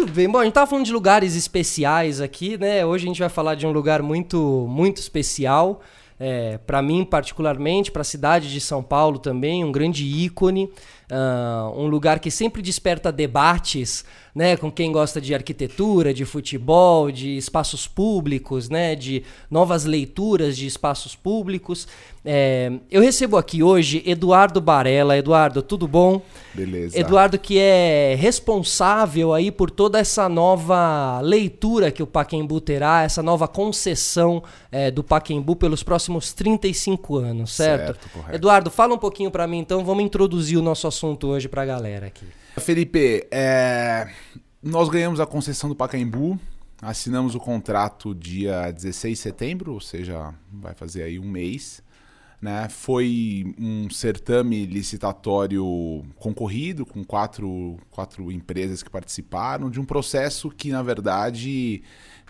Muito bem. Bom, a gente tava falando de lugares especiais aqui, né? Hoje a gente vai falar de um lugar muito, muito especial. É, para mim, particularmente, para a cidade de São Paulo também, um grande ícone. Uh, um lugar que sempre desperta debates, né, com quem gosta de arquitetura, de futebol, de espaços públicos, né, de novas leituras de espaços públicos. É, eu recebo aqui hoje Eduardo Barella. Eduardo, tudo bom? Beleza. Eduardo que é responsável aí por toda essa nova leitura que o Paquembu terá, essa nova concessão é, do Paquembu pelos próximos 35 anos, certo? certo Eduardo, fala um pouquinho para mim então, vamos introduzir o nosso assunto hoje para a galera aqui. Felipe, é... nós ganhamos a concessão do Pacaembu, assinamos o contrato dia 16 de setembro, ou seja, vai fazer aí um mês. Né? Foi um certame licitatório concorrido, com quatro, quatro empresas que participaram, de um processo que, na verdade,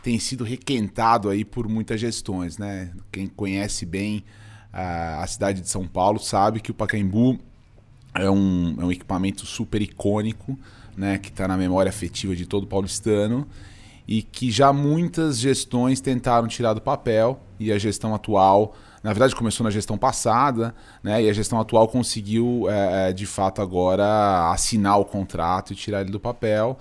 tem sido requentado aí por muitas gestões. Né? Quem conhece bem a, a cidade de São Paulo sabe que o Pacaembu é um, é um equipamento super icônico, né? que está na memória afetiva de todo paulistano e que já muitas gestões tentaram tirar do papel e a gestão atual na verdade começou na gestão passada, né? E a gestão atual conseguiu, é, é, de fato, agora assinar o contrato e tirar ele do papel.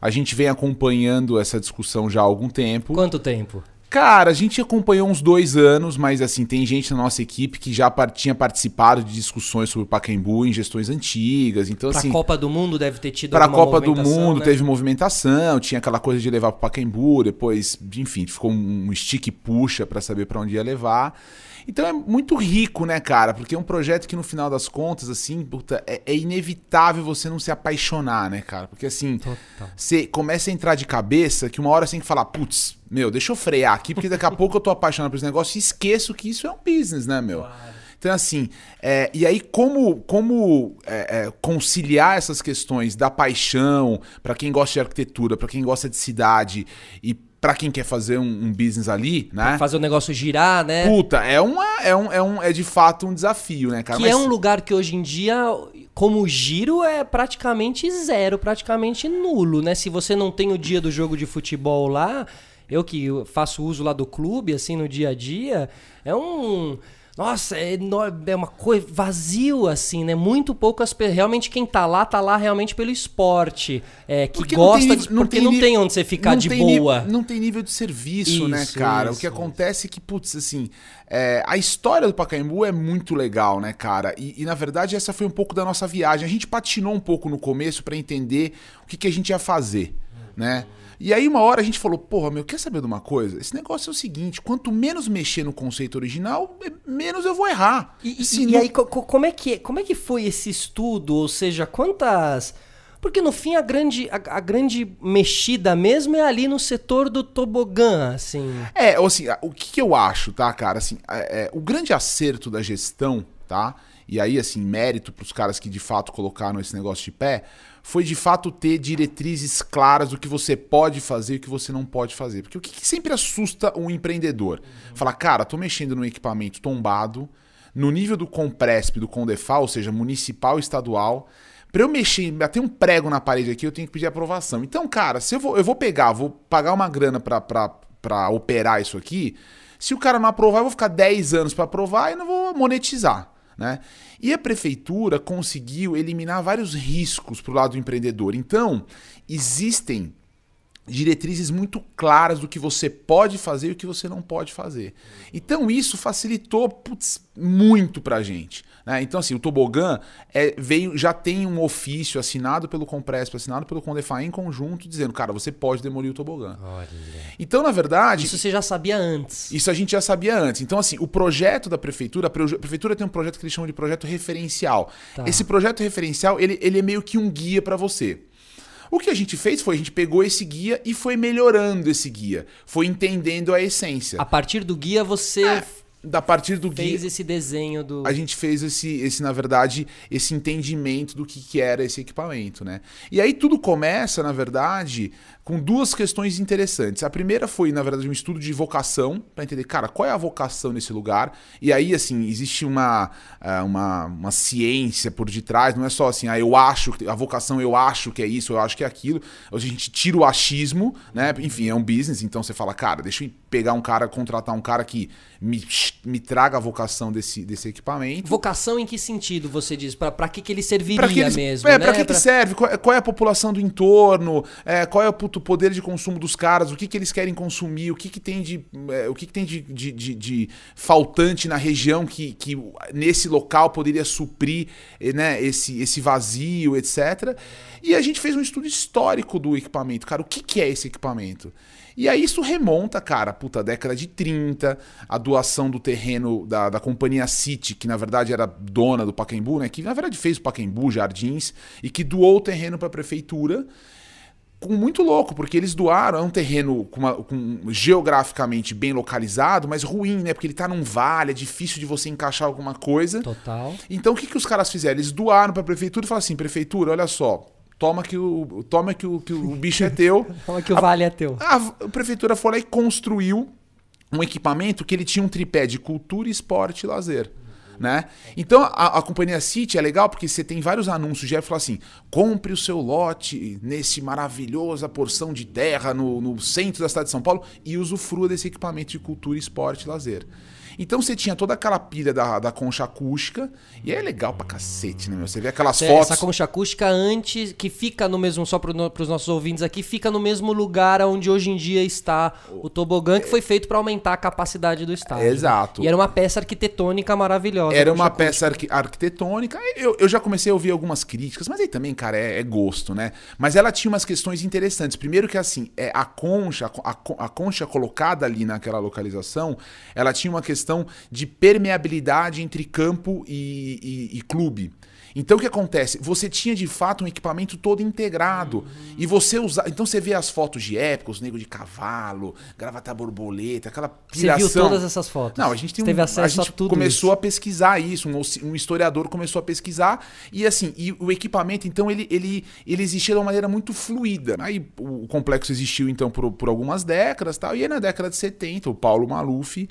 A gente vem acompanhando essa discussão já há algum tempo. Quanto tempo? Cara, a gente acompanhou uns dois anos, mas assim, tem gente na nossa equipe que já tinha participado de discussões sobre o Pacaembu em gestões antigas. Então, pra assim. Copa do Mundo deve ter tido Para a Copa do Mundo né? teve movimentação, tinha aquela coisa de levar pro Pacaembu, depois, enfim, ficou um stick puxa para saber para onde ia levar. Então é muito rico, né, cara? Porque é um projeto que no final das contas, assim, puta, é, é inevitável você não se apaixonar, né, cara? Porque assim, Total. você começa a entrar de cabeça que uma hora você tem que falar, putz, meu, deixa eu frear aqui, porque daqui a pouco eu tô apaixonado por esse negócio e esqueço que isso é um business, né, meu? Claro. Então, assim, é, e aí como, como é, é, conciliar essas questões da paixão para quem gosta de arquitetura, para quem gosta de cidade e para quem quer fazer um, um, business ali, né? Pra fazer o negócio girar, né? Puta, é, uma, é, um, é, um, é de fato um desafio, né, cara? Que é Mas... é um lugar que hoje em dia, como giro, é praticamente zero, praticamente nulo, né? Se você não tem o dia do jogo de futebol lá, eu que faço uso lá do clube, assim, no dia a dia, é um nossa, é, é uma coisa vazio assim, né? Muito poucas realmente quem tá lá tá lá realmente pelo esporte, é, que porque gosta não de, porque não tem onde você ficar de boa. não tem nível de serviço, né, isso, né, cara? Isso, o que acontece é que putz, assim, é, a história do Pacaembu é muito legal, né, cara? E, e, na verdade essa foi um pouco da nossa viagem. A gente patinou um pouco no começo para entender o que, que a gente ia fazer, né? E aí, uma hora a gente falou: porra, meu, quer saber de uma coisa? Esse negócio é o seguinte: quanto menos mexer no conceito original, menos eu vou errar. E, e, e aí, co como, é que, como é que foi esse estudo? Ou seja, quantas. Porque no fim a grande, a, a, grande mexida mesmo é ali no setor do tobogã, assim. É, assim, o que, que eu acho, tá, cara? Assim, é, é, o grande acerto da gestão, tá? E aí, assim, mérito para os caras que de fato colocaram esse negócio de pé, foi de fato ter diretrizes claras do que você pode fazer e o que você não pode fazer. Porque o que, que sempre assusta um empreendedor? Uhum. Falar, cara, tô mexendo num equipamento tombado, no nível do Compresp, do Condefal, ou seja, municipal e estadual. Para eu mexer, bater um prego na parede aqui, eu tenho que pedir aprovação. Então, cara, se eu vou, eu vou pegar, vou pagar uma grana para operar isso aqui, se o cara não aprovar, eu vou ficar 10 anos para aprovar e não vou monetizar. Né? E a prefeitura conseguiu eliminar vários riscos para o lado do empreendedor. Então, existem diretrizes muito claras do que você pode fazer e o que você não pode fazer. Então isso facilitou putz, muito para a gente. Né? Então, assim, o tobogã é, veio, já tem um ofício assinado pelo Compresp, assinado pelo Condefá em conjunto, dizendo, cara, você pode demolir o tobogã. Olha. Então, na verdade. Isso você já sabia antes. Isso a gente já sabia antes. Então, assim, o projeto da prefeitura, a prefeitura tem um projeto que eles chamam de projeto referencial. Tá. Esse projeto referencial, ele, ele é meio que um guia para você. O que a gente fez foi a gente pegou esse guia e foi melhorando esse guia, foi entendendo a essência. A partir do guia você é da partir do fez esse desenho do a gente fez esse, esse na verdade esse entendimento do que, que era esse equipamento né e aí tudo começa na verdade com duas questões interessantes a primeira foi na verdade um estudo de vocação para entender cara qual é a vocação nesse lugar e aí assim existe uma, é, uma uma ciência por detrás não é só assim ah eu acho a vocação eu acho que é isso eu acho que é aquilo a gente tira o achismo né enfim é um business então você fala cara deixa eu pegar um cara contratar um cara que me, me traga a vocação desse, desse equipamento. Vocação em que sentido você diz? Para que, que ele serviria que eles, mesmo? É, né? para que, pra... que serve? Qual, qual, é a população do entorno? É, qual é o poder de consumo dos caras? O que, que eles querem consumir? O que, que tem de, é, o que, que tem de, de, de, de, faltante na região que, que nesse local poderia suprir né, esse, esse vazio, etc. E a gente fez um estudo histórico do equipamento. Cara, o que, que é esse equipamento? E aí isso remonta, cara, puta, década de 30, a doação do terreno da, da companhia City, que na verdade era dona do Pacaembu, né? Que na verdade fez o Pacaembu, Jardins, e que doou o terreno para a prefeitura muito louco, porque eles doaram, é um terreno com, uma, com, geograficamente bem localizado, mas ruim, né? Porque ele tá num vale, é difícil de você encaixar alguma coisa. Total. Então o que, que os caras fizeram? Eles doaram para a prefeitura e falaram assim: prefeitura, olha só, toma que o, toma que o, que o bicho é teu. toma que o a, vale é teu. A, a, prefeitura foi lá e construiu um equipamento que ele tinha um tripé de cultura, esporte e lazer. Né? Então a, a, companhia City é legal porque você tem vários anúncios já fala assim: compre o seu lote nesse maravilhosa porção de terra no, no centro da cidade de São Paulo e usufrua desse equipamento de cultura, esporte e lazer. Então você tinha toda aquela pilha da, da concha acústica, e é legal pra cacete, né, meu? Você vê aquelas é, fotos. Essa concha acústica antes, que fica no mesmo, só pro, no, pros nossos ouvintes aqui, fica no mesmo lugar onde hoje em dia está o tobogã, que foi feito para aumentar a capacidade do estádio. É, exato. E era uma peça arquitetônica maravilhosa. Era uma peça arqu arquitetônica. Eu, eu já comecei a ouvir algumas críticas, mas aí também, cara, é, é, gosto, né? Mas ela tinha umas questões interessantes. Primeiro que assim, é a concha, a, a concha colocada ali naquela localização, ela tinha uma questão questão de permeabilidade entre campo e, e, e clube. Então o que acontece? Você tinha de fato um equipamento todo integrado. Uhum. E você usa. Então você vê as fotos de época, os negros de cavalo, gravata borboleta, aquela piração. Você viu todas essas fotos? Não, a gente tem Teve um, acesso a, gente a tudo começou isso. a pesquisar isso, um, um, historiador começou a pesquisar e assim, e o equipamento então ele, ele, ele existia de uma maneira muito fluida. Aí o complexo existiu então por, por algumas décadas, tal. E aí na década de 70, o Paulo Maluf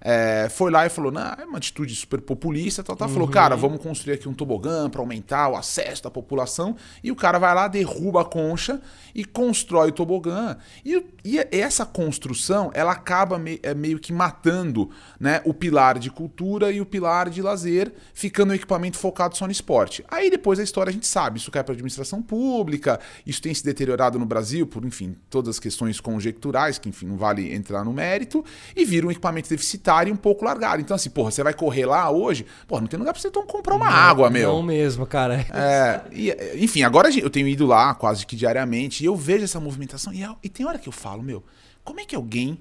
é, foi lá e falou: não, é uma atitude super populista, tal, tal. Uhum. Falou, cara, vamos construir aqui um tobogã para aumentar o acesso da população. E o cara vai lá, derruba a concha e constrói o tobogã. E, e essa construção, ela acaba me, é, meio que matando né, o pilar de cultura e o pilar de lazer, ficando o equipamento focado só no esporte. Aí depois a história a gente sabe, isso cai para administração pública, isso tem se deteriorado no Brasil por, enfim, todas as questões conjecturais, que, enfim, não vale entrar no mérito, e vira um equipamento deficitário e um pouco largado. Então, assim, porra, você vai correr lá hoje, porra, não tem lugar pra você então, comprar uma não, água, meu. Não mesmo, cara. É, e, enfim, agora eu tenho ido lá quase que diariamente e eu vejo essa movimentação e, é, e tem hora que eu falo, meu, como é que alguém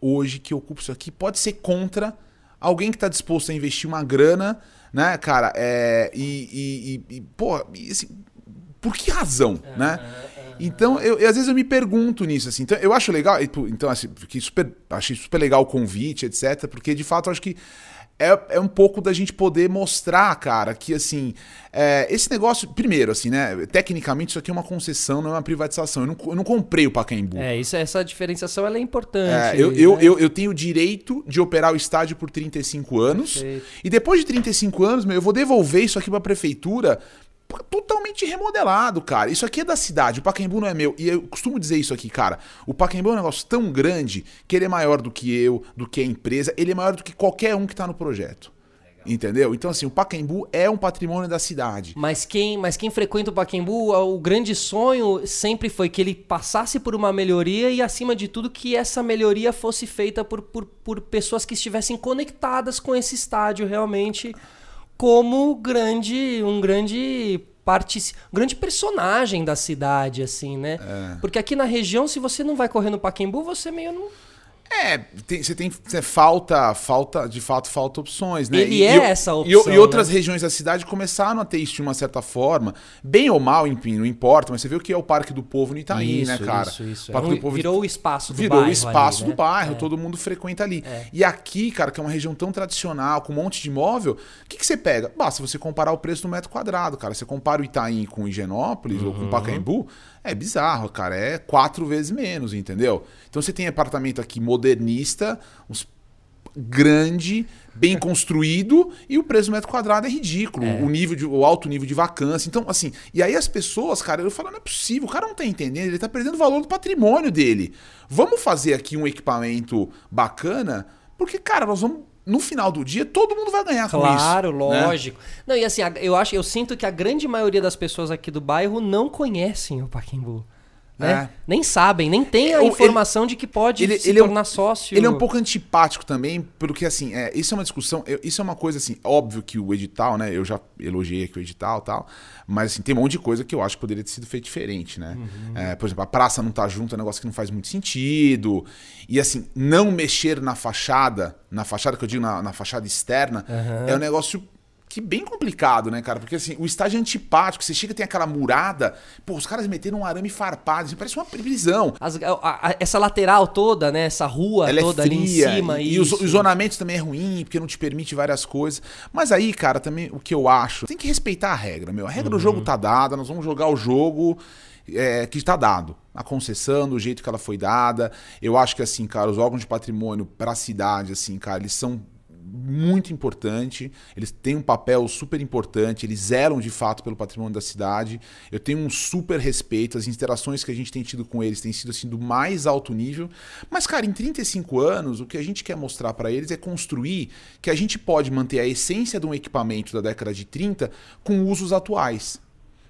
hoje que ocupa isso aqui pode ser contra alguém que está disposto a investir uma grana, né, cara? É, e, e, e, pô, assim, por que razão, né? Então, eu, às vezes eu me pergunto nisso, assim. Então, eu acho legal, então, assim, super, achei super legal o convite, etc. Porque, de fato, eu acho que é, é um pouco da gente poder mostrar, cara, que, assim, é, esse negócio, primeiro, assim, né? Tecnicamente, isso aqui é uma concessão, não é uma privatização. Eu não, eu não comprei o Pacaembu. É, isso, essa diferenciação ela é importante. É, eu, né? eu, eu, eu, tenho o direito de operar o estádio por 35 anos. Perfeito. E depois de 35 anos, meu, eu vou devolver isso aqui pra prefeitura totalmente remodelado, cara. Isso aqui é da cidade, o Pacaembu não é meu. E eu costumo dizer isso aqui, cara. O Pacaembu é um negócio tão grande que ele é maior do que eu, do que a empresa, ele é maior do que qualquer um que tá no projeto. Entendeu? Então, assim, o Pacaembu é um patrimônio da cidade. Mas quem, mas quem frequenta o Pacaembu, o grande sonho sempre foi que ele passasse por uma melhoria e, acima de tudo, que essa melhoria fosse feita por, por, por pessoas que estivessem conectadas com esse estádio realmente como grande, um grande parte, grande personagem da cidade, assim, né? É. Porque aqui na região, se você não vai correr no Paquembu, você meio não É, tem- você tem você falta, falta, de fato, falta opções, né? Ele E- é e essa e opção, E, outras né? regiões da cidade começaram a ter isso de uma certa forma, bem ou mal, enfim, não importa, mas você vê o que é o Parque do Povo no Itaim, né, cara? Isso, isso. O Parque É do Povo virou o espaço do virou bairro o espaço ali, do né? bairro, É. todo mundo frequenta ali. E aqui, cara, que é uma região tão tradicional, com um monte de imóvel, o que, que você pega? Basta você comparar o preço do metro quadrado, cara. Você compara o Itaim com o Higienópolis ou com Uhum. o Pacaembu, é bizarro, cara. É quatro vezes menos, entendeu? Então você tem apartamento aqui modernista, uns grande, bem construído e o preço do metro quadrado é ridículo, o nível de, o alto nível de vacância. Então, assim, e aí as pessoas, cara, eu falo, não é possível, o cara não tá entendendo, ele tá perdendo o valor do patrimônio dele. Vamos fazer aqui um equipamento bacana, porque, cara, nós vamos no final do dia todo mundo vai ganhar com isso. Claro, né? lógico. Não, e assim, eu acho, eu sinto que a grande maioria das pessoas aqui do bairro não conhecem o Paquimbu. Né? É. Nem sabem, nem tem a informação de que pode ele- se ele é um- tornar sócio. Ele é um pouco antipático também, porque assim, é, isso é uma discussão, eu- isso é uma coisa assim, óbvio que o edital, né, eu já elogiei aqui o edital e tal, mas assim, tem um monte de coisa que eu acho que poderia ter sido feito diferente, né? É, por exemplo, a praça não tá junto é um negócio que não faz muito sentido, e assim, não mexer na fachada, na fachada que eu digo, na, na fachada externa, é um negócio que bem complicado, né, cara? Porque assim, o estádio é antipático, você chega tem aquela murada, pô, os caras meteram um arame farpado, assim, parece uma prisão. As- a- a- essa lateral toda, né? Essa rua Ela toda é ali em fria cima. e, e os, os zonamentos também é ruim, porque não te permite várias coisas. Mas aí, cara, também o que eu acho, tem que respeitar a regra, meu. A regra do Uhum. jogo tá dada, nós vamos jogar o jogo é, que está dado. A concessão, do jeito que ela foi dada. Eu acho que, assim, cara, os órgãos de patrimônio pra cidade, assim, cara, eles são muito importante, eles têm um papel super importante, eles zelam de fato pelo patrimônio da cidade. Eu tenho um super respeito, as interações que a gente tem tido com eles têm sido assim do mais alto nível. Mas cara, em 35 anos, o que a gente quer mostrar para eles é construir que a gente pode manter a essência de um equipamento da década de 30 com usos atuais.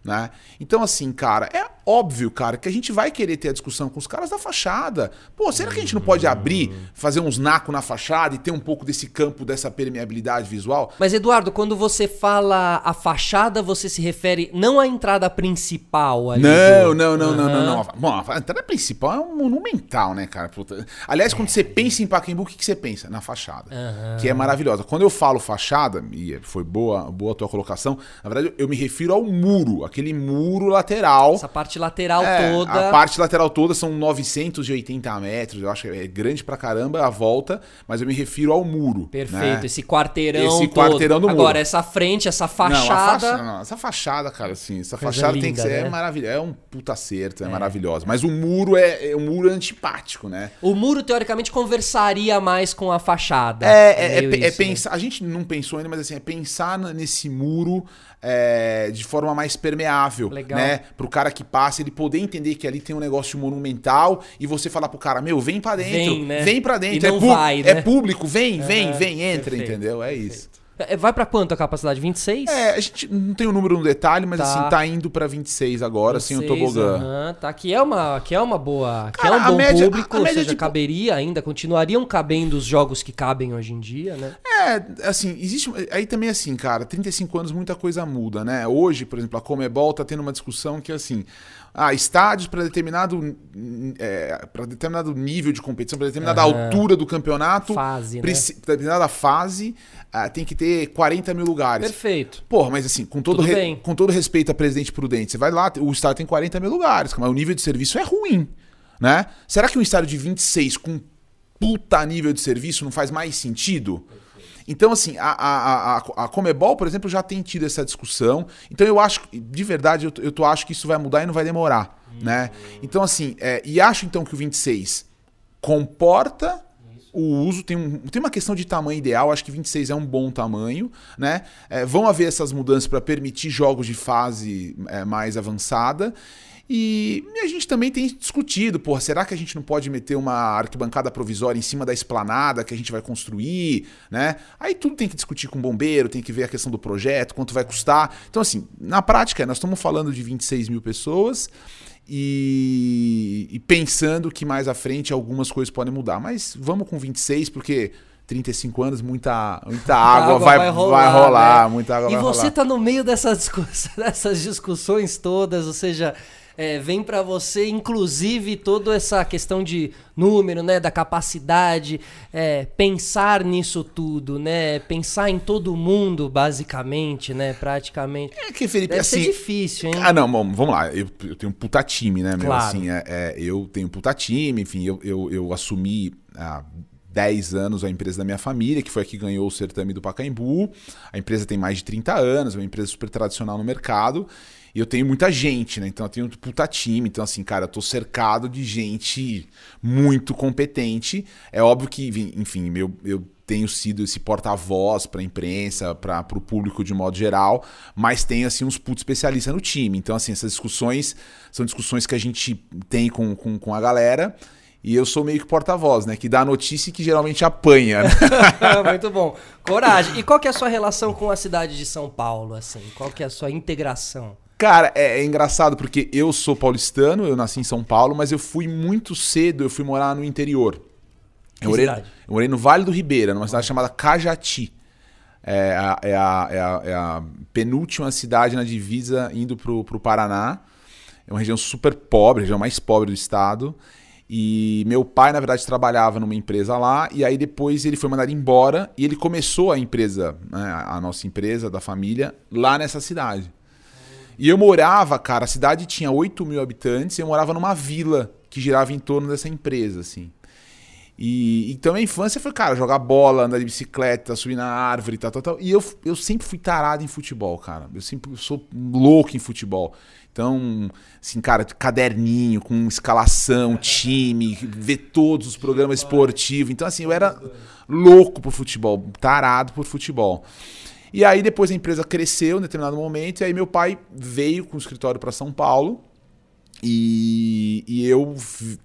Né? Então, assim, cara, é óbvio, cara, que a gente vai querer ter a discussão com os caras da fachada. Pô, será que a gente não pode abrir, fazer uns nacos na fachada e ter um pouco desse campo, dessa permeabilidade visual? Mas, Eduardo, quando você fala a fachada, você se refere não à entrada principal ali. Não, do- não, não, não, não, Aham. não. Bom, a entrada principal é um monumental, né, cara? Puta. Aliás, quando você pensa em Pacaembu, o que, que você pensa? Na fachada. Que é maravilhosa. Quando eu falo fachada, e foi boa, boa a tua colocação, na verdade eu me refiro ao muro, aquele muro lateral. Essa parte lateral É, toda. A parte lateral toda são 980 metros, eu acho que é grande pra caramba a volta, mas eu me refiro ao muro. Perfeito, né? esse quarteirão Esse todo. quarteirão do muro. Agora, essa frente, essa Não, fachada. facha- não, essa fachada, cara, assim, essa Coisa fachada tem que linda, ser né? maravilhosa. É um puta acerto, é, maravilhosa. Mas o muro é, é um muro antipático, né? O muro, teoricamente, conversaria mais com a fachada. É, é, é- é isso, né? pensar. A gente não pensou ainda, mas assim, é pensar nesse muro é, de forma mais permeável. Legal. né? Pro cara que passa, ele poder entender que ali tem um negócio monumental e você falar pro cara, meu, vem pra dentro. Vem, né? Vem pra dentro. E é, vai, é né? público, vem, vem, vem, entra, perfeito, entendeu? É isso. É, Vai pra quanto a capacidade? 26? É, a gente não tem o número no detalhe, mas Tá. assim, tá indo pra 26 agora, sem o 26, tobogã. aham, tá, que é uma, que é uma boa, que Cara, é um a bom média- público, a ou média seja, de- caberia ainda, continuariam cabendo os jogos que cabem hoje em dia, né? É, assim, existe. Aí também, assim, cara, 35 anos muita coisa muda, né? Hoje, por exemplo, a Comebol tá tendo uma discussão que, assim, ah, estádios para determinado, é, para determinado nível de competição, para determinada Aham. altura do campeonato, Fase, né? pra determinada fase, ah, tem que ter 40 mil lugares. Perfeito. Porra, mas assim, com todo, re- com todo respeito a presidente Prudente, você vai lá, o estádio tem 40 mil lugares, mas o nível de serviço é ruim, né? Será que um estádio de 26 com puta nível de serviço não faz mais sentido? Então, assim, a, a, a, a Comebol, por exemplo, já tem tido essa discussão. Então, eu acho, de verdade, eu, eu tô, acho que isso vai mudar e não vai demorar, né? Então, assim, é, e acho então que o 26 comporta o uso, tem, um, tem uma questão de tamanho ideal, acho que 26 é um bom tamanho, né? É, vão haver essas mudanças para permitir jogos de fase é, mais avançada. E, a gente também tem discutido, porra, será que a gente não pode meter uma arquibancada provisória em cima da esplanada que a gente vai construir, né? Aí tudo tem que discutir com o bombeiro, tem que ver a questão do projeto, quanto vai custar. Então, assim, na prática, nós estamos falando de 26 mil pessoas e, e pensando que mais à frente algumas coisas podem mudar. Mas vamos com 26, porque 35 anos, muita, muita água, vai, vai rolar, né? muita água E vai você rolar. tá no meio dessas, dessas discussões todas, ou seja, é, vem para você, inclusive, toda essa questão de número, né, da capacidade, é, pensar nisso tudo, né, pensar em todo mundo, basicamente, né, praticamente. É que, Felipe, Deve assim... difícil, hein? Ah, não, bom, vamos lá. Eu, eu tenho um puta time, né, meu? Claro. Assim, é, é, eu tenho um puta time, enfim, eu, eu, eu assumi há 10 anos a empresa da minha família, que foi a que ganhou o certame do Pacaembu. A empresa tem mais de 30 anos, é uma empresa super tradicional no mercado. E eu tenho muita gente, né? Então eu tenho um puta time. Então, assim, cara, eu tô cercado de gente muito competente. É óbvio que, enfim, eu, eu tenho sido esse porta-voz para imprensa, para o público de modo geral, mas tenho assim uns putos especialistas no time. Então, assim, essas discussões são discussões que a gente tem com, com, com a galera. E eu sou meio que porta-voz, né? Que dá a notícia e que geralmente apanha. Né? Muito bom. Coragem. E qual que é a sua relação com a cidade de São Paulo, assim? Qual que é a sua integração? Cara, é, é, engraçado porque eu sou paulistano, eu nasci em São Paulo, mas eu fui muito cedo, eu fui morar no interior. Que eu, morei, cidade? eu morei no Vale do Ribeira, numa cidade chamada Cajati. É a, é, a, é, a, é a penúltima cidade na divisa indo pro, pro Paraná. É uma região super pobre, a região mais pobre do estado. E meu pai, na verdade, trabalhava numa empresa lá, e aí depois ele foi mandado embora e ele começou a empresa, né, a nossa empresa da família, lá nessa cidade. E eu morava, cara, a cidade tinha 8 mil habitantes e eu morava numa vila que girava em torno dessa empresa, assim. E então a infância foi, cara, jogar bola, andar de bicicleta, subir na árvore tal, tal, tal. E eu, eu sempre fui tarado em futebol, cara. Eu sempre sou louco em futebol. Então, assim, cara, caderninho com escalação, time, ver todos os programas esportivos. Então, assim, eu era louco por futebol, tarado por futebol. E aí depois a empresa cresceu em determinado momento, e aí meu pai veio com o escritório para São Paulo. E, e eu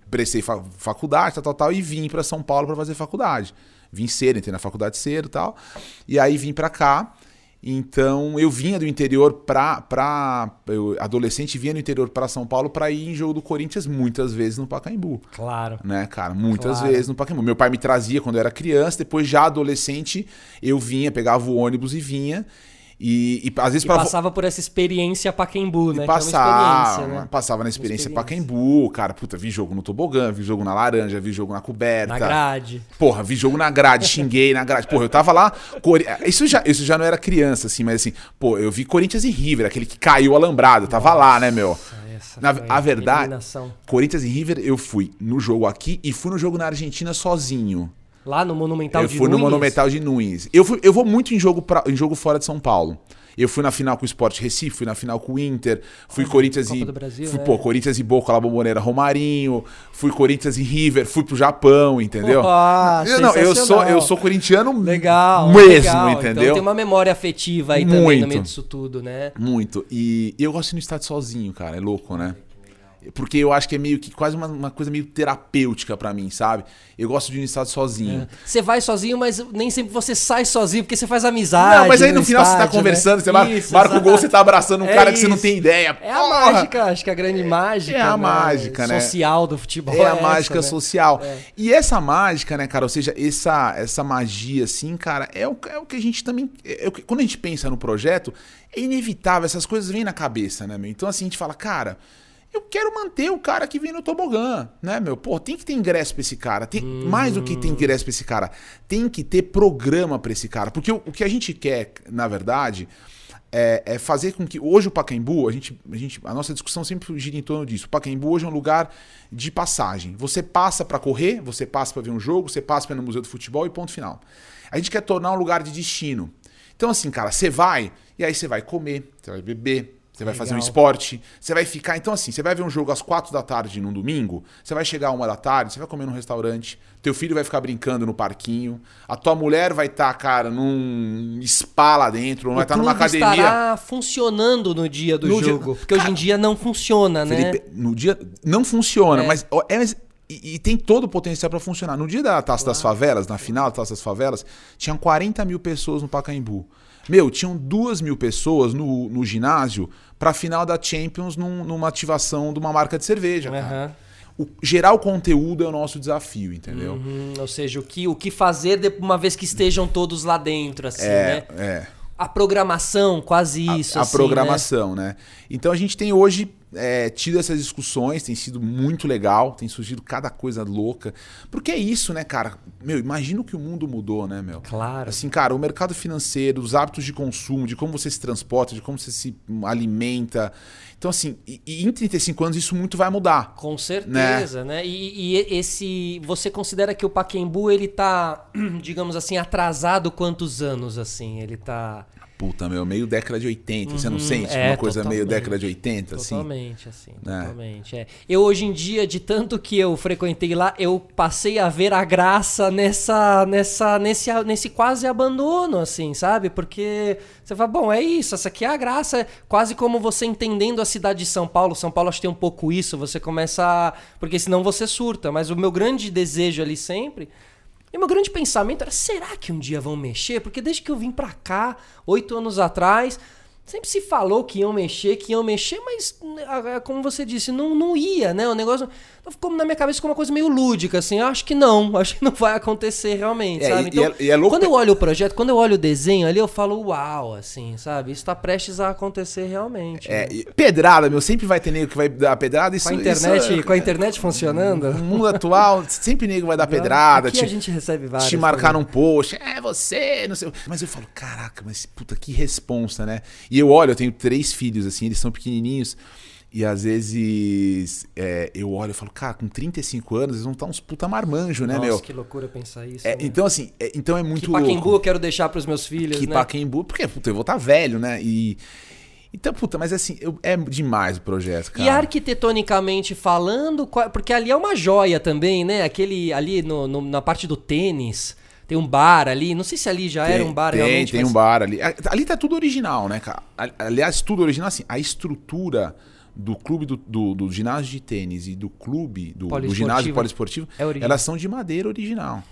prestei fa faculdade, tal, tal, tal, e vim para São Paulo para fazer faculdade. Vim cedo, entrei na faculdade cedo e tal. E aí vim para cá. Então eu vinha do interior para para adolescente vinha do interior para São Paulo para ir em jogo do Corinthians muitas vezes no Pacaembu. Claro. Né, cara, muitas Claro. vezes no Pacaembu. Meu pai me trazia quando eu era criança, depois já adolescente eu vinha, pegava o ônibus e vinha. E, e às vezes E para passava por essa experiência Pacaembu, né? e é passava, experiência, né? passava na experiência, experiência. Pacaembu, cara, puta, vi jogo no tobogã, vi jogo na laranja, vi jogo na coberta. Na grade. Porra, vi jogo na grade, xinguei na grade. Porra, eu tava lá. Cori- Isso, já, isso já não era criança, assim, mas assim, pô, eu vi Corinthians e River, aquele que caiu alambrado. Tava lá, né, meu? Essa Na- a verdade- eliminação. Corinthians e River, eu fui no jogo aqui e fui no jogo na Argentina sozinho. Lá no Monumental eu de fui no Nunes? Monumental de Nunes. Eu, fui- eu vou muito em jogo, pra- em jogo fora de São Paulo. Eu fui na final com o Sport Recife, fui na final com o Inter, fui Corinthians Copa e. Brasil, fui, né? pô, Corinthians e Boca, lá Bomboneira Romarinho, fui Corinthians e River, fui pro Japão, entendeu? Ah, eu, não, eu sou, eu sou corintiano Legal. mesmo, legal. entendeu? Então tem uma memória afetiva aí também Muito. no meio disso tudo, né? Muito. E eu gosto de ir no estádio sozinho, cara. É louco, né? Porque eu acho que é meio que quase uma, uma coisa meio terapêutica pra mim, sabe? Eu gosto de ir no estádio sozinho. Você vai sozinho, mas nem sempre você sai sozinho, porque você faz amizade. Não, mas aí no, final você tá estádio, né? conversando, você mar- Isso, marca o gol, você tá abraçando um É cara que você não isso. tem ideia. É a Porra! mágica, acho que a grande mágica. É a né, mágica, né? Social do futebol. É a essa, mágica né? social. É. E essa mágica, né, cara? Ou seja, essa, essa magia, assim, cara, é o, é o que a gente também. é que- quando a gente pensa no projeto, é inevitável, essas coisas vêm na cabeça, né, meu? Então, assim, a gente fala, cara. Eu quero manter o cara que vem no tobogã, né, meu? Pô, tem que ter ingresso pra esse cara. Tem, Mais do que ter ingresso pra esse cara, tem que ter programa pra esse cara. Porque o, o que a gente quer, na verdade, é, é fazer com que hoje o Pacaembu, a gente, a gente, a nossa discussão sempre gira em torno disso. O Pacaembu hoje é um lugar de passagem. Você passa pra correr, você passa pra ver um jogo, você passa para ir no museu do futebol e ponto final. A gente quer tornar um lugar de destino. Então assim, cara, você vai e aí você vai comer, você vai beber, você vai fazer um esporte, você vai ficar. Então, assim, você vai ver um jogo às quatro da tarde num domingo, você vai chegar uma da tarde, você vai comer num restaurante, teu filho vai ficar brincando no parquinho, a tua mulher vai estar, cara, num spa lá dentro, não vai estar numa clube academia. estará funcionando no dia do No dia- jogo. Porque hoje em dia não funciona, né? Felipe, no dia. Não funciona, É. mas. é, e, e tem todo o potencial pra funcionar. No dia da Taça das Favelas, na final da Taça das Favelas, tinham 40 mil pessoas no Pacaembu. Meu, tinham duas mil pessoas no, no ginásio pra final da Champions num- numa ativação de uma marca de cerveja. cara. Aham. O, gerar o conteúdo é o nosso desafio, entendeu? Uhum, ou seja, o que, o que fazer de- uma vez que estejam todos lá dentro, assim, É, né? é. A programação, quase isso. a assim, programação, né? Então a gente tem hoje é, tido essas discussões, tem sido muito legal, tem surgido cada coisa louca. Porque é isso, né, cara? Meu, imagina o que o mundo mudou, né, meu? Claro. Assim, cara, o mercado financeiro, os hábitos de consumo, de como você se transporta, de como você se alimenta. Então, assim, e, e em 35 anos isso muito vai mudar. Com certeza, né? né? E, e, esse. Você considera que o Paquembu, ele tá, digamos assim, atrasado quantos anos, assim? Ele tá. Puta, meu, meio década de 80, uhum, você não uhum. sente é, uma coisa meio década de 80, assim? Totalmente, assim, né? totalmente. É. Eu hoje em dia, de tanto que eu frequentei lá, eu passei a ver a graça nessa, nessa, nesse, nesse quase abandono, assim, sabe? Porque você fala, bom, é isso, essa aqui é a graça, é quase como você entendendo a cidade de São Paulo. São Paulo acho que tem um pouco isso, você começa a... Porque senão você surta, mas o meu grande desejo ali sempre e meu grande pensamento era: será que um dia vão mexer? Porque desde que eu vim pra cá, oito anos atrás, sempre se falou que iam mexer, que iam mexer, mas, como você disse, não, não ia, né? O negócio ficou na minha cabeça como uma coisa meio lúdica, assim. Eu acho que não, acho que não vai acontecer realmente, é, sabe? Então, e é, e é louco... quando eu olho o projeto, quando eu olho o desenho ali, eu falo, uau, assim, sabe? Isso tá prestes a acontecer realmente. É, né? pedrada, meu, sempre vai ter nego que vai dar pedrada. Isso, com a internet, isso, com a internet funcionando? No mundo atual, sempre nego vai dar pedrada. Aqui te, a gente recebe vários. Te marcar um post, é você, não sei. Mas eu falo, caraca, mas puta, que responsa, né? E eu olho, eu tenho três filhos, assim, eles são pequenininhos. E às vezes é, eu olho e falo, cara, com 35 anos, eles vão estar uns puta marmanjo, né, Nossa, meu? que loucura pensar isso. É, né? Então, assim, é, então é muito que Paquembu eu quero deixar pros meus filhos, que né? Paquembu, porque, puta, eu vou estar velho, né? E... Então, puta, mas assim, eu, é demais o projeto, cara. E arquitetonicamente falando, porque ali é uma joia também, né? Aquele ali no, no, na parte do tênis. Tem um bar ali, não sei se ali já tem, era um bar tem, realmente. Tem mas... um bar ali. Ali tá tudo original, né, cara? Aliás, tudo original, assim, a estrutura do clube do, do, do, ginásio de tênis e do clube do, do ginásio poliesportivo, é elas são de madeira original.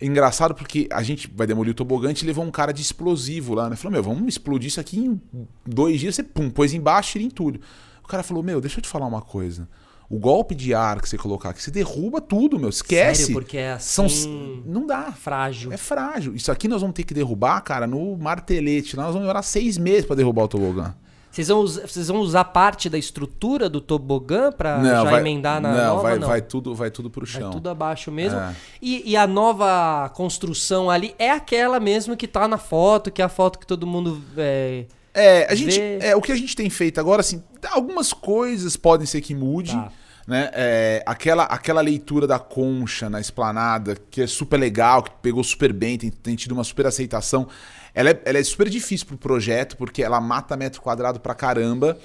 Engraçado porque a gente vai demolir o tobogã e levou um cara de explosivo lá, né? Falou, meu, vamos explodir isso aqui em dois dias, você pum, pôs embaixo, tira em tudo. O cara falou, meu, deixa eu te falar uma coisa. O golpe de ar que você colocar aqui, você derruba tudo, meu. Esquece. Sério, porque é assim... São... Não dá. Frágil. É frágil. Isso aqui nós vamos ter que derrubar, cara, no martelete. Nós vamos demorar seis meses para derrubar o tobogã. Vocês vão, vocês vão usar parte da estrutura do tobogã para já vai, emendar na não, nova? Vai, não, vai tudo, vai tudo pro chão. Vai tudo abaixo mesmo. É. E, e, a nova construção ali é aquela mesmo que tá na foto, que é a foto que todo mundo é, é a gente, é o que a gente tem feito agora, assim, algumas coisas podem ser que mude. Tá. Né? É, aquela, aquela leitura da concha na esplanada, que é super legal, que pegou super bem, tem, tem tido uma super aceitação. Ela é, ela é super difícil pro projeto, porque ela mata metro quadrado pra caramba.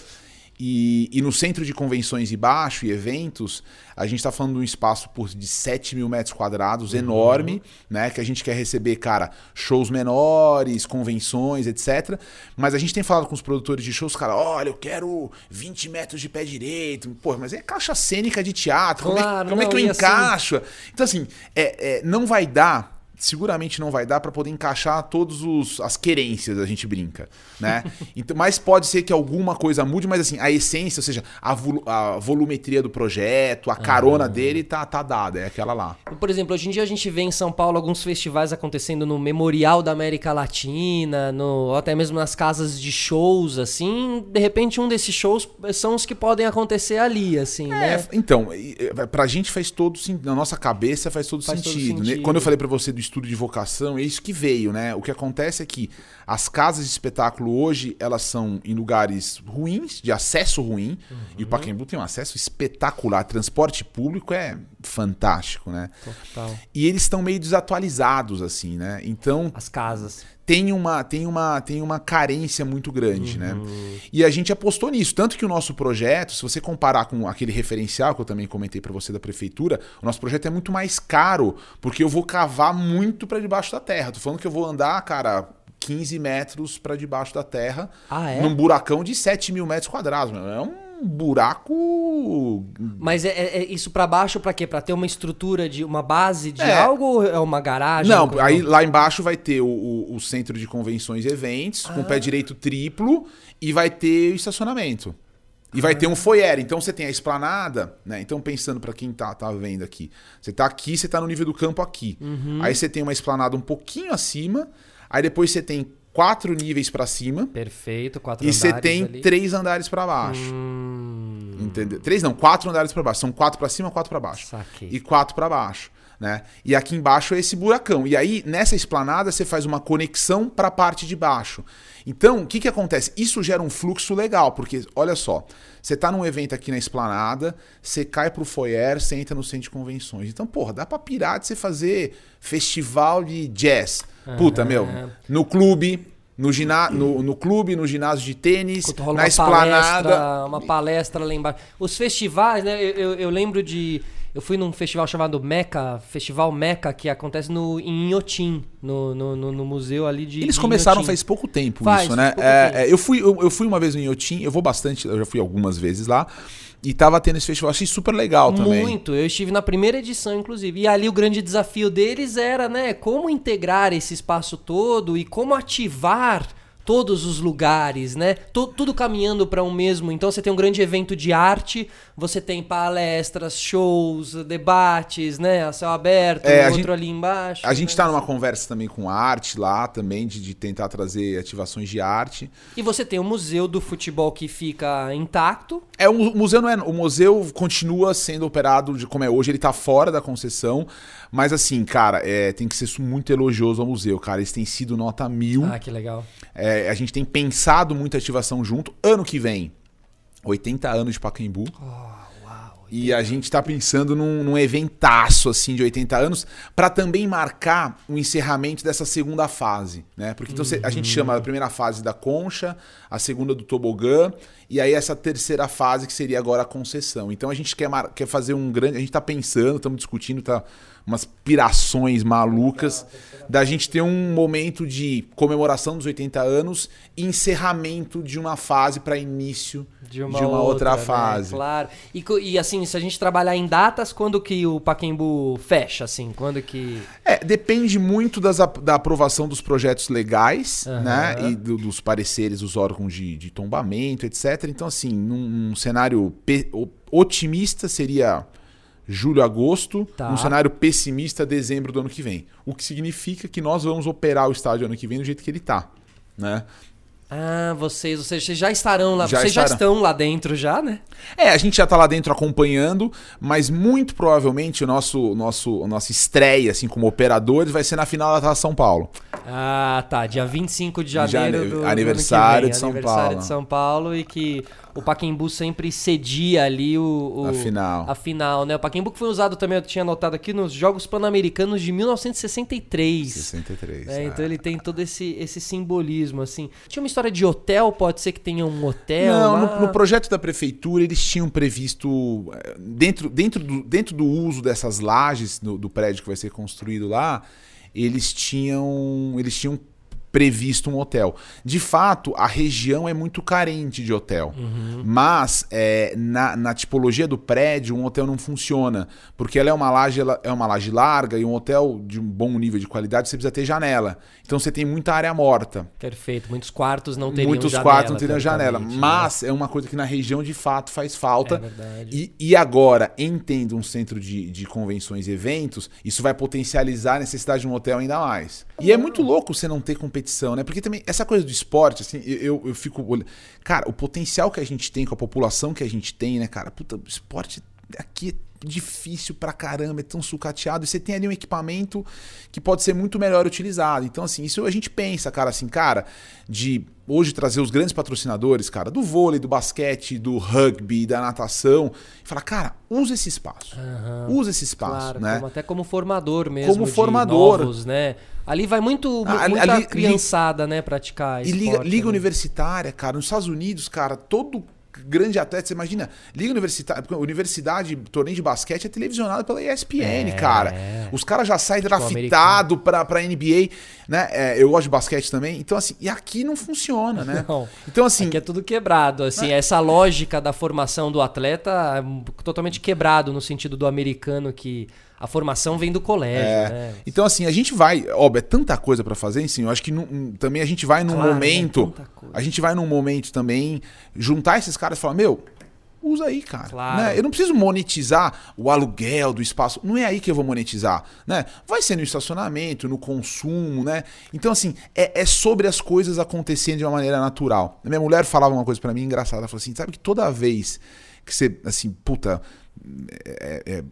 E, e, no centro de convenções e baixo e eventos, a gente está falando de um espaço por, de 7 mil metros quadrados, uhum. enorme, né? Que a gente quer receber, cara, shows menores, convenções, etc. Mas a gente tem falado com os produtores de shows, cara, olha, eu quero 20 metros de pé direito. Pô, mas é caixa cênica de teatro, claro, como, é, como não, é que eu encaixo? Assim... Então, assim, é, é, não vai dar seguramente não vai dar para poder encaixar todas as querências, a gente brinca, né? então, mas pode ser que alguma coisa mude, mas assim, a essência, ou seja, a, vo a volumetria do projeto, a carona ah. dele tá, tá dada, é aquela lá. Por exemplo, hoje em dia a gente vê em São Paulo alguns festivais acontecendo no Memorial da América Latina, no, ou até mesmo nas casas de shows, assim, de repente um desses shows são os que podem acontecer ali, assim, é, né? Então, pra gente faz todo na nossa cabeça faz todo, faz sentido. todo sentido. Quando eu falei para você do estudo de vocação, é isso que veio, né? O que acontece é que as casas de espetáculo hoje, elas são em lugares ruins, de acesso ruim, uhum. e o Pacaembu tem um acesso espetacular. Transporte público é fantástico, né? Total. E eles estão meio desatualizados, assim, né? Então. As casas tem uma, tem uma, tem uma carência muito grande, né? uhum. né? E a gente apostou nisso. Tanto que o nosso projeto, se você comparar com aquele referencial que eu também comentei para você da prefeitura, o nosso projeto é muito mais caro, porque eu vou cavar muito para debaixo da terra. Tô falando que eu vou andar, cara, 15 metros para debaixo da terra, ah, é? num buracão de 7 mil metros quadrados. É um buraco. Mas é, é, é isso para baixo para quê? Para ter uma estrutura de uma base de é. algo ou é uma garagem? Não, aí lá embaixo vai ter o, o, o centro de convenções e eventos ah. com pé direito triplo e vai ter o estacionamento. E vai ter um foyer. Então você tem a esplanada, né? Então pensando para quem tá, tá vendo aqui. Você tá aqui, você tá no nível do campo aqui. Uhum. Aí você tem uma esplanada um pouquinho acima. Aí depois você tem quatro níveis pra cima Perfeito, quatro e andares você tem ali. três andares pra baixo. Hum, Entendeu? Três não, quatro andares pra baixo. São quatro pra cima, quatro pra baixo. saquei. E quatro pra baixo, né? E aqui embaixo é esse buracão. E aí, nessa esplanada, você faz uma conexão pra parte de baixo. Então, o que que acontece? Isso gera um fluxo legal, porque, olha só, você tá num evento aqui na esplanada, você cai pro foyer, você entra no centro de convenções. Então, porra, dá pra pirar de você fazer festival de jazz. Puta, Aham. meu, no clube, no, gina... no, no clube, no ginásio de tênis, na esplanada. palestra, uma palestra lá embaixo. Os festivais, né? Eu, eu, eu lembro de. Eu fui num festival chamado Meca, Festival Meca, que acontece no, em Inhotim, no, no, no, no museu ali de. Eles de começaram Inhotim. faz pouco tempo Faz, isso, né? pouco É, tempo. é, eu, fui, eu, eu fui uma vez no Inhotim, eu vou bastante, eu já fui algumas vezes lá. E tava tendo esse festival, achei super legal também. Muito, eu estive na primeira edição, inclusive. E ali o grande desafio deles era, né, como integrar esse espaço todo e como ativar todos os lugares, né? Tu- tudo caminhando para um mesmo. Então você tem um grande evento de arte, você tem palestras, shows, debates, né? A céu aberto, É, a outro gente- ali embaixo. A gente né? tá numa conversa também com arte lá também, de, de tentar trazer ativações de arte. E você tem o museu do futebol que fica intacto. É, o museu não é. O museu continua sendo operado de como é hoje, ele tá fora da concessão. Mas assim, cara, é, tem que ser muito elogioso ao museu, cara. Eles têm sido nota mil. Ah, que legal. É, a gente tem pensado muita ativação junto. Ano que vem, 80 anos de Pacaembu. E a gente tá pensando num, num eventaço assim de 80 anos para também marcar o encerramento dessa segunda fase, né? Porque então, cê- a gente chama a primeira fase da concha, a segunda do tobogã e aí essa terceira fase que seria agora a concessão. Então a gente quer, mar- quer fazer um grande, a gente tá pensando, estamos discutindo, tá umas pirações malucas da gente ter um momento de comemoração dos 80 anos e encerramento de uma fase para início De uma, outra, né? fase. Claro. E, e assim, se a gente trabalhar em datas, quando que o Pacaembu fecha, assim? Quando que... É, depende muito das da aprovação dos projetos legais, Aham. né? E do- dos pareceres dos órgãos de, de tombamento, etc. Então, assim, num, num cenário otimista seria julho, agosto. Tá. Num cenário pessimista, dezembro do ano que vem. O que significa que nós vamos operar o estádio ano que vem do jeito que ele tá, né? Ah, vocês, ou seja, vocês já estarão lá, Já vocês já estarão. estão lá dentro já, né? É, a gente já tá lá dentro acompanhando, mas muito provavelmente o nosso, nosso, nossa estreia, assim, como operadores, vai ser na final da Taça São Paulo. Ah, tá, dia 25 de janeiro Jane- do, do aniversário vem, de São aniversário Paulo. de São Paulo e que o Pacaembu sempre cedia ali o, o- A final. a final, né? O Pacaembu que foi usado também, eu tinha anotado aqui nos Jogos Pan-Americanos de 1963. 63. É, é. então ele tem todo esse, esse simbolismo, assim. Tinha uma história de hotel, pode ser que tenha um hotel Não, lá? no, no projeto da prefeitura eles tinham previsto eh, dentro, dentro, do, dentro do uso dessas lajes no- do prédio que vai ser construído lá, eles tinham eles tinham previsto um hotel. De fato, a região é muito carente de hotel, mas eh, na, na tipologia do prédio um hotel não funciona porque ela é uma laje ela é uma laje larga e um hotel de um bom nível de qualidade você precisa ter janela. Então você tem muita área morta. Perfeito, muitos quartos não teriam Muitos janela, quartos não teriam janela. teoricamente, Mas é uma coisa que na região de fato faz falta. É verdade. E, e agora, entendo um centro de, de convenções e eventos, isso vai potencializar a necessidade de um hotel ainda mais. E é muito louco você não ter competição, né? Porque também essa coisa do esporte, assim, eu, eu, fico olhando. Cara, o potencial que a gente tem com a população que a gente tem, né, cara? Puta, o esporte aqui é difícil pra caramba, é tão sucateado. E você tem ali um equipamento que pode ser muito melhor utilizado. Então, assim, isso a gente pensa, cara, assim, cara, de hoje trazer os grandes patrocinadores, cara, do vôlei, do basquete, do rugby, da natação, e falar, cara, usa esse espaço. Usa esse espaço, Claro, né? como- até como formador mesmo. Como formador. novos, né? Ali vai muito, mu- Ah, muita ali- criançada, né, praticar E liga, liga né? universitária, cara, nos Estados Unidos, cara, todo grande atleta, você imagina, liga universitária, universidade, torneio de basquete é televisionado pela ESPN, É. cara. Os caras já saem draftado pra, pra NBA, né? É, eu gosto de basquete também. Então, assim, e aqui não funciona, né? Não. Então, assim, Aqui é tudo quebrado, assim, essa lógica da formação do atleta é totalmente quebrado no sentido do americano que a formação vem do colégio, É. né? Então, assim, a gente vai. Óbvio, é tanta coisa pra fazer, assim. Eu acho que num- também a gente vai num Claro, momento. né? Tanta coisa. A gente vai num momento também juntar esses caras e falar: Meu, usa aí, cara. Claro. Né? Eu não preciso monetizar o aluguel do espaço. Não é aí que eu vou monetizar. Né? Vai ser no estacionamento, no consumo, né? Então, assim, é, é sobre as coisas acontecendo de uma maneira natural. Minha mulher falava uma coisa para mim engraçada. Ela falou assim: sabe que toda vez que você, assim, puta. É, é,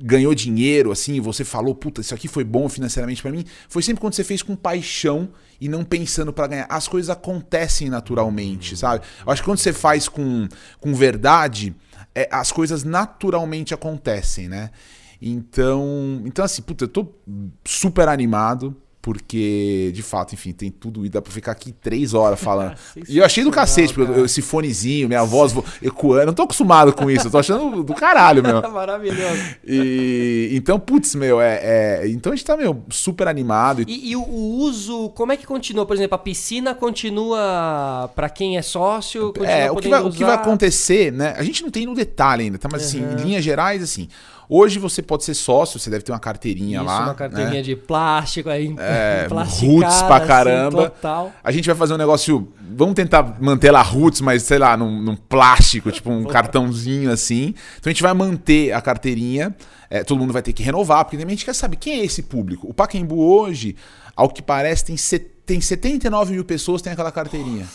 ganhou dinheiro, assim, você falou, puta, isso aqui foi bom financeiramente para mim, foi sempre quando você fez com paixão e não pensando para ganhar. As coisas acontecem naturalmente, sabe? Eu acho que quando você faz com, com verdade, é, as coisas naturalmente acontecem, né? Então, então assim, puta, eu tô super animado porque, de fato, enfim, tem tudo e dá pra ficar aqui três horas falando. e eu achei do cacete, porque eu, esse fonezinho, minha voz ecoando, eu não tô acostumado com isso, eu tô achando do caralho, meu. Maravilhoso. E, então, putz, meu, é, é, Então a gente tá, meu, super animado. E, e o, o, uso, como é que continua? Por exemplo, a piscina continua para quem é sócio? É, o que, vai, o que vai acontecer, né? A gente não tem no detalhe ainda, tá? Mas assim, em linhas gerais, assim. Hoje você pode ser sócio, você deve ter uma carteirinha Isso, lá. Uma carteirinha né? de plástico aí, é, roots pra assim, caramba. Assim, total. A gente vai fazer um negócio. Vamos tentar manter lá roots, mas sei lá, num, num plástico, tipo um cartãozinho assim. Então a gente vai manter a carteirinha. É, todo mundo vai ter que renovar, porque a gente quer saber quem é esse público. O Pacaembu hoje, ao que parece, tem, tem 79 mil pessoas que têm aquela carteirinha.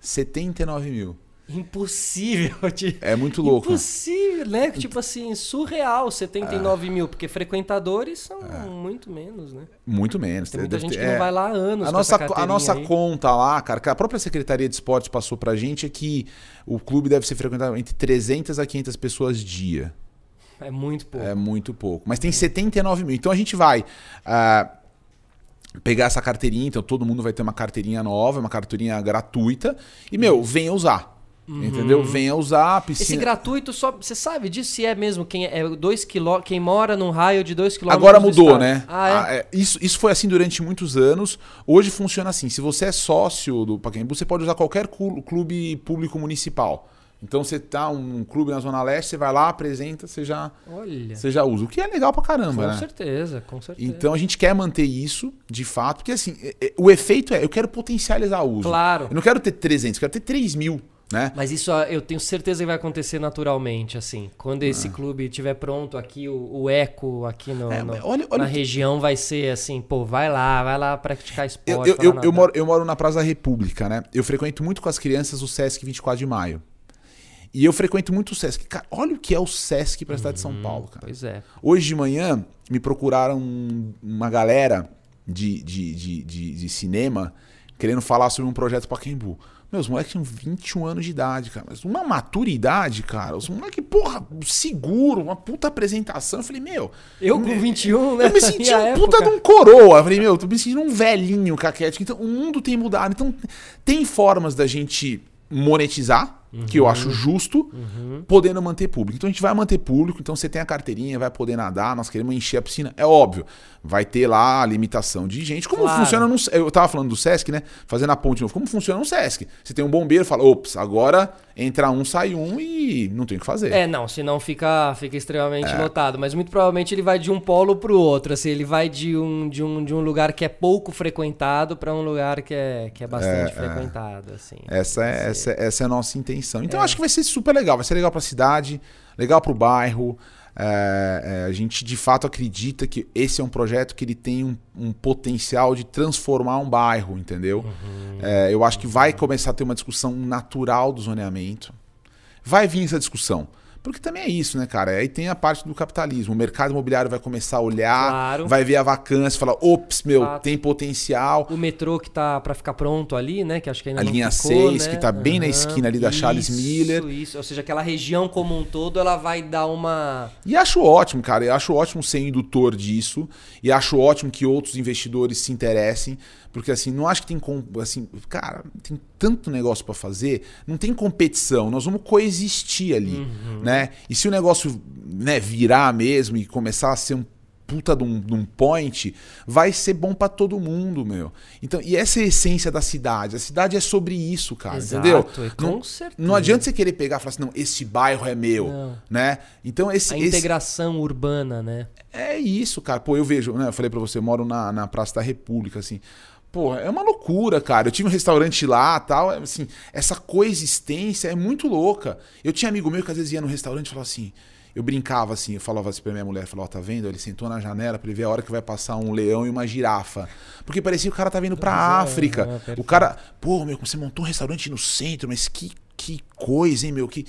79 mil. Impossível. De... É muito louco. Impossível, né? Tipo assim, surreal 79 é. mil, porque frequentadores são é. muito menos, né? Muito menos. Tem muita gente que é. não vai lá há anos. A nossa, a nossa conta lá, cara, que a própria Secretaria de Esportes passou pra gente é que o clube deve ser frequentado entre 300 a 500 pessoas dia. É muito pouco. É muito pouco. Mas tem 79 mil. Então a gente vai. Uh, pegar essa carteirinha, então todo mundo vai ter uma carteirinha nova, uma carteirinha gratuita. E, meu, venha usar. Uhum. Entendeu? Venha usar a piscina. Esse gratuito só. Você sabe disso se é mesmo quem é dois quilô, quem mora num raio de 2 km. Agora mudou, né? Ah, é? Ah, é, isso, isso foi assim durante muitos anos. Hoje funciona assim. Se você é sócio do Pacaembu, você pode usar qualquer clube público municipal. Então você tá um clube na Zona Leste, você vai lá, apresenta, você já, Olha. você já usa. O que é legal pra caramba, com né? Com certeza, com certeza. Então a gente quer manter isso, de fato, porque assim, o efeito é, eu quero potencializar o uso. Claro. Eu não quero ter 300, eu quero ter 3 mil. Né? Mas isso eu tenho certeza que vai acontecer naturalmente, assim. Quando esse ah. clube estiver pronto aqui, o, o eco aqui no, é, no olha, olha na região vai ser assim, pô, vai lá, vai lá praticar esporte. Eu, eu, eu, moro, eu moro na Praça da República, né? Eu frequento muito com as crianças o Sesc 24 de maio. E eu frequento muito o Sesc. Cara, olha o que é o Sesc para a cidade de São uhum, Paulo, cara. Pois é. Hoje de manhã me procuraram uma galera de, de, de, de, de cinema querendo falar sobre um projeto para Pacaembu. Meus moleques tinham 21 anos de idade, cara. Mas uma maturidade, cara. Os moleques, porra, seguro, uma puta apresentação. Eu falei, meu. Eu com 21, né? Eu me senti um puta de um coroa. Eu falei, meu, tô me sentindo um velhinho caquete. Então, o mundo tem mudado. Então, tem formas da gente monetizar uhum. que eu acho justo, uhum. podendo manter público. Então a gente vai manter público, então você tem a carteirinha, vai poder nadar, nós queremos encher a piscina. É óbvio, vai ter lá a limitação de gente. Como claro. funciona no. Eu tava falando do Sesc, né? Fazendo a ponte de novo. Como funciona no Sesc? Você tem um bombeiro fala, ops, agora entra um, sai um e não tem o que fazer. É, não, senão fica, fica extremamente é. lotado. Mas muito provavelmente ele vai de um polo pro outro. Assim, ele vai de um, de um, de um lugar que é pouco frequentado para um lugar que é, que é bastante é, é. frequentado. Assim, essa, é, essa, essa é a nossa intenção. Então é. acho que vai ser super legal. Vai ser legal para a cidade, legal para o bairro. É, é, a gente de fato acredita que esse é um projeto que ele tem um, um potencial de transformar um bairro, entendeu? Uhum. É, eu acho que vai começar a ter uma discussão natural do zoneamento. Vai vir essa discussão. Porque também é isso, né, cara? Aí tem a parte do capitalismo. O mercado imobiliário vai começar a olhar, claro. vai ver a vacância, falar, ops, meu, Fato. tem potencial. O metrô que tá para ficar pronto ali, né? Que acho que ainda a não linha ficou, 6, né? que tá bem uhum. na esquina ali da isso, Charles Miller. Isso, ou seja, aquela região como um todo, ela vai dar uma. E acho ótimo, cara. Eu acho ótimo ser indutor disso. E acho ótimo que outros investidores se interessem. Porque assim, não acho que tem assim, cara, tem tanto negócio para fazer, não tem competição, nós vamos coexistir ali, uhum. né? E se o negócio, né, virar mesmo e começar a ser um puta de um, de um point, vai ser bom para todo mundo, meu. Então, e essa é a essência da cidade. A cidade é sobre isso, cara, Exato, entendeu? Com não, certeza. não adianta você querer pegar e falar assim, não, esse bairro é meu, não. né? Então esse a esse... integração urbana, né? É isso, cara. Pô, eu vejo, né? Eu falei para você, eu moro na, na Praça da República, assim. Porra, é uma loucura, cara. Eu tive um restaurante lá tal. é, Assim, essa coexistência é muito louca. Eu tinha amigo meu que às vezes ia no restaurante e falava assim. Eu brincava assim, eu falava assim pra minha mulher, falava, ó, tá vendo? Ele sentou na janela pra ele ver a hora que vai passar um leão e uma girafa. Porque parecia que o cara tá vindo pra Pois é, África. é, perfeito. o cara, pô, meu, você montou um restaurante no centro, mas que, que coisa, hein, meu? Que.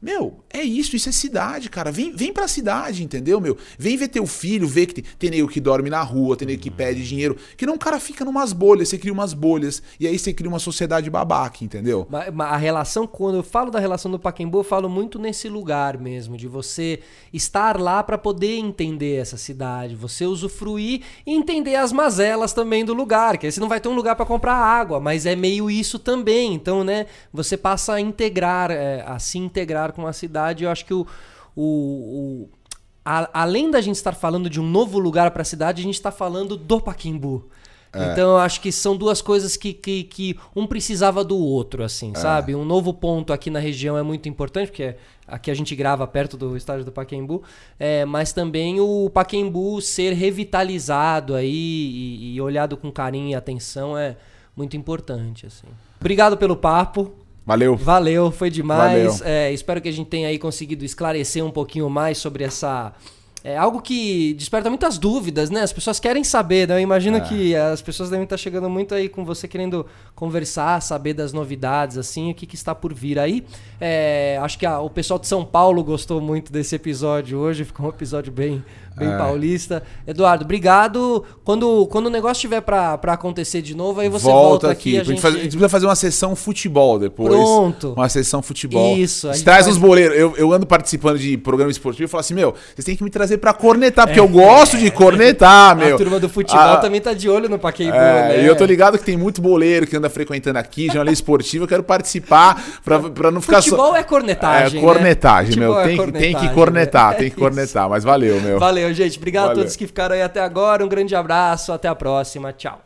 Meu, é isso, isso é cidade, cara. Vem, vem pra cidade, entendeu, meu? Vem ver teu filho, ver que tem, tem nego que dorme na rua, tem nego que pede dinheiro. Que não o cara fica numas bolhas, você cria umas bolhas. E aí você cria uma sociedade babaca, entendeu? Ma- ma- A relação, quando eu falo da relação do Pacaembu, eu falo muito nesse lugar mesmo, de você estar lá para poder entender essa cidade, você usufruir e entender as mazelas também do lugar, que aí você não vai ter um lugar para comprar água, mas é meio isso também. Então, né, você passa a integrar, é, a se integrar com a cidade. Eu acho que o, o- o- a- além da gente estar falando de um novo lugar para a cidade, a gente está falando do Pacaembu. Então eu acho que são duas coisas que, que, que um precisava do outro, assim, sabe? Um novo ponto aqui na região é muito importante, porque aqui a gente grava perto do estádio do Pacaembu, é, mas também o Pacaembu ser revitalizado aí e, e olhado com carinho e atenção é muito importante, assim. Obrigado pelo papo. Valeu. Valeu, foi demais. Valeu. É, espero que a gente tenha aí conseguido esclarecer um pouquinho mais sobre essa. É algo que desperta muitas dúvidas, né? As pessoas querem saber, né? Eu imagino que as pessoas devem estar chegando muito aí com você querendo conversar, saber das novidades, assim, o que, que está por vir aí. É, acho que a- o pessoal de São Paulo gostou muito desse episódio hoje, ficou um episódio bem, bem É. paulista. Eduardo, obrigado. Quando, quando o negócio estiver pra pra acontecer de novo, aí você volta, aqui. A, gente faz- a gente precisa fazer uma sessão futebol depois. Pronto. Uma sessão futebol. Isso, traz faz- uns boleiros. Eu, eu ando participando de programa esportivo e falo assim, meu, vocês têm que me trazer pra cornetar, porque eu gosto de cornetar, meu. É. A turma do futebol Ah, também tá de olho no Pacaembu, É, né? E eu tô ligado que tem muito boleiro que anda frequentando aqui, jornalista esportivo, eu quero participar pra, pra não ficar Futebol só. é cornetagem, É, cornetagem, né? meu. Futebol é Tem, que- tem que cornetagem, cornetar, né? tem que cornetar. Mas valeu, meu. Valeu, gente. Obrigado a Valeu. todos que ficaram aí até agora. Um grande abraço. Até a próxima. Tchau.